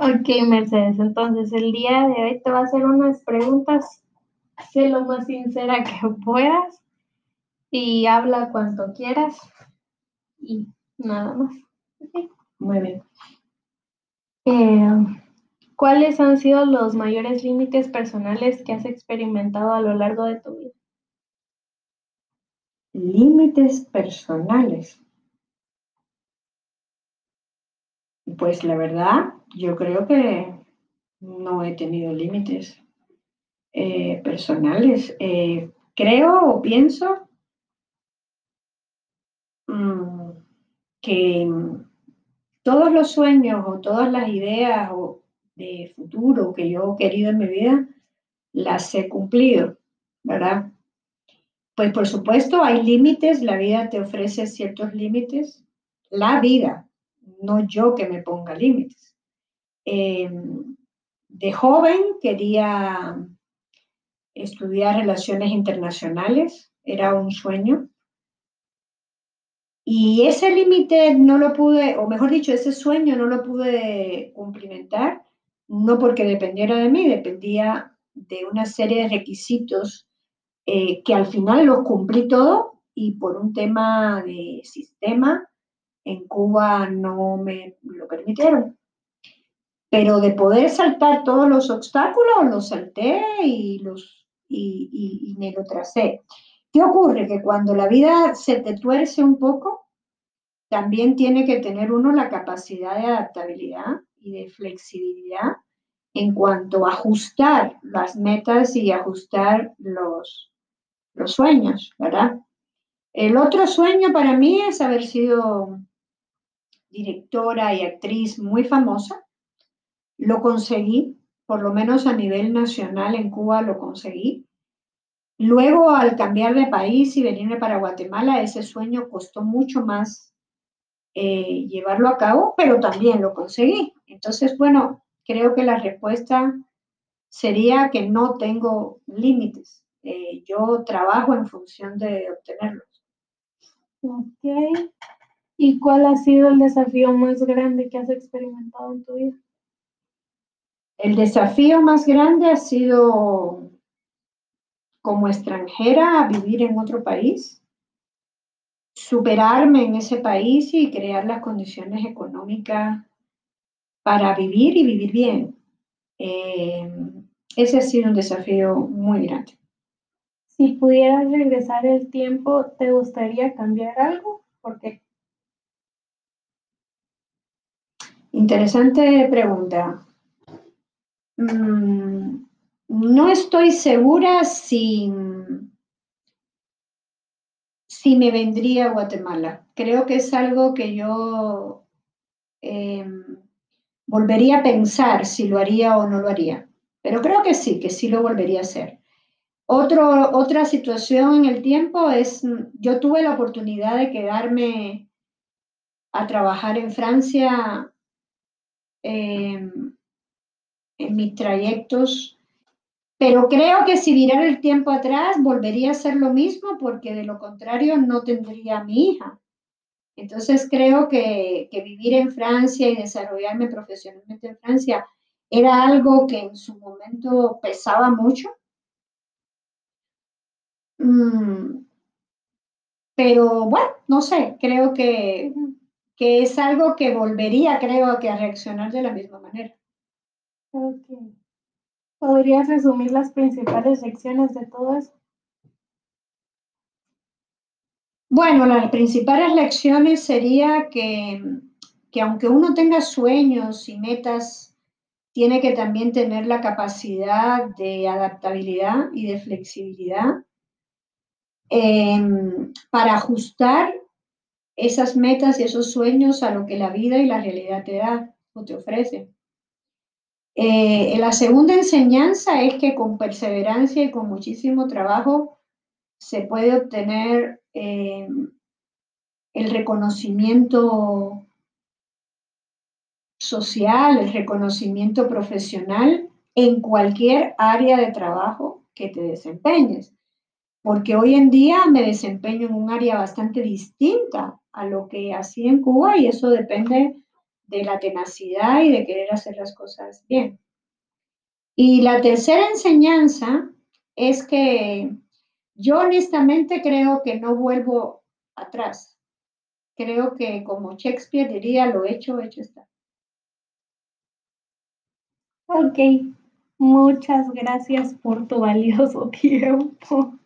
Ok, Mercedes, entonces el día de hoy te voy a hacer unas preguntas, sé lo más sincera que puedas y habla cuanto quieras y nada más. Muy bien. Eh, ¿Cuáles han sido los mayores límites personales que has experimentado a lo largo de tu vida? Límites personales. Pues la verdad, yo creo que no he tenido límites eh, personales. Eh, creo o pienso mm, que todos los sueños o todas las ideas de futuro que yo he querido en mi vida, las he cumplido, ¿verdad? Pues por supuesto hay límites, la vida te ofrece ciertos límites, la vida, no yo que me ponga límites. Em, de joven quería estudiar relaciones internacionales, era un sueño. Y ese límite no lo pude, o mejor dicho, ese sueño no lo pude cumplimentar, no porque dependiera de mí, dependía de una serie de requisitos eh, que al final los cumplí todo y por un tema de sistema en Cuba no me lo permitieron. Pero de poder saltar todos los obstáculos, los salté y, los, y, me lo tracé. ¿Qué ocurre? Que cuando la vida se te tuerce un poco, también tiene que tener uno la capacidad de adaptabilidad y de flexibilidad en cuanto a ajustar las metas y ajustar los, los sueños, ¿verdad? El otro sueño para mí es haber sido directora y actriz muy famosa. Lo conseguí, por lo menos a nivel nacional en Cuba lo conseguí. Luego, al cambiar de país y venirme para Guatemala, ese sueño costó mucho más eh, llevarlo a cabo, pero también lo conseguí. Entonces, bueno, creo que la respuesta sería que no tengo límites. Eh, yo trabajo en función de obtenerlos. Ok. ¿Y cuál ha sido el desafío más grande que has experimentado en tu vida? El desafío más grande ha sido como extranjera vivir en otro país, superarme en ese país y crear las condiciones económicas para vivir y vivir bien. Eh, ese ha sido un desafío muy grande. Si pudieras regresar el tiempo, ¿te gustaría cambiar algo? ¿Por qué? Interesante pregunta. Mm, no estoy segura si, si me vendría a Guatemala. Creo que es algo que yo em, volvería a pensar si lo haría o no lo haría. Pero creo que sí, que sí lo volvería a hacer. Otro, otra situación en el tiempo es, yo tuve la oportunidad de quedarme a trabajar en Francia Em, en mis trayectos, pero creo que si mirara el tiempo atrás volvería a ser lo mismo porque de lo contrario no tendría a mi hija. Entonces creo que, que vivir en Francia y desarrollarme profesionalmente en Francia era algo que en su momento pesaba mucho. Mm, pero bueno, no sé, creo que que es algo que volvería, creo, que a reaccionar de la misma manera. ¿Podrías resumir las principales lecciones de todo eso? Bueno, las principales lecciones sería que, que aunque uno tenga sueños y metas, tiene que también tener la capacidad de adaptabilidad y de flexibilidad em, para ajustar esas metas y esos sueños a lo que la vida y la realidad te da o te ofrece. Eh, la segunda enseñanza es que con perseverancia y con muchísimo trabajo se puede obtener eh, el reconocimiento social, el reconocimiento profesional en cualquier área de trabajo que te desempeñes. Porque hoy en día me desempeño en un área bastante distinta a lo que hacía en Cuba y eso depende de la tenacidad y de querer hacer las cosas bien. Y la tercera enseñanza es que yo honestamente creo que no vuelvo atrás. Creo que como Shakespeare diría, lo hecho, hecho está. Ok, muchas gracias por tu valioso tiempo.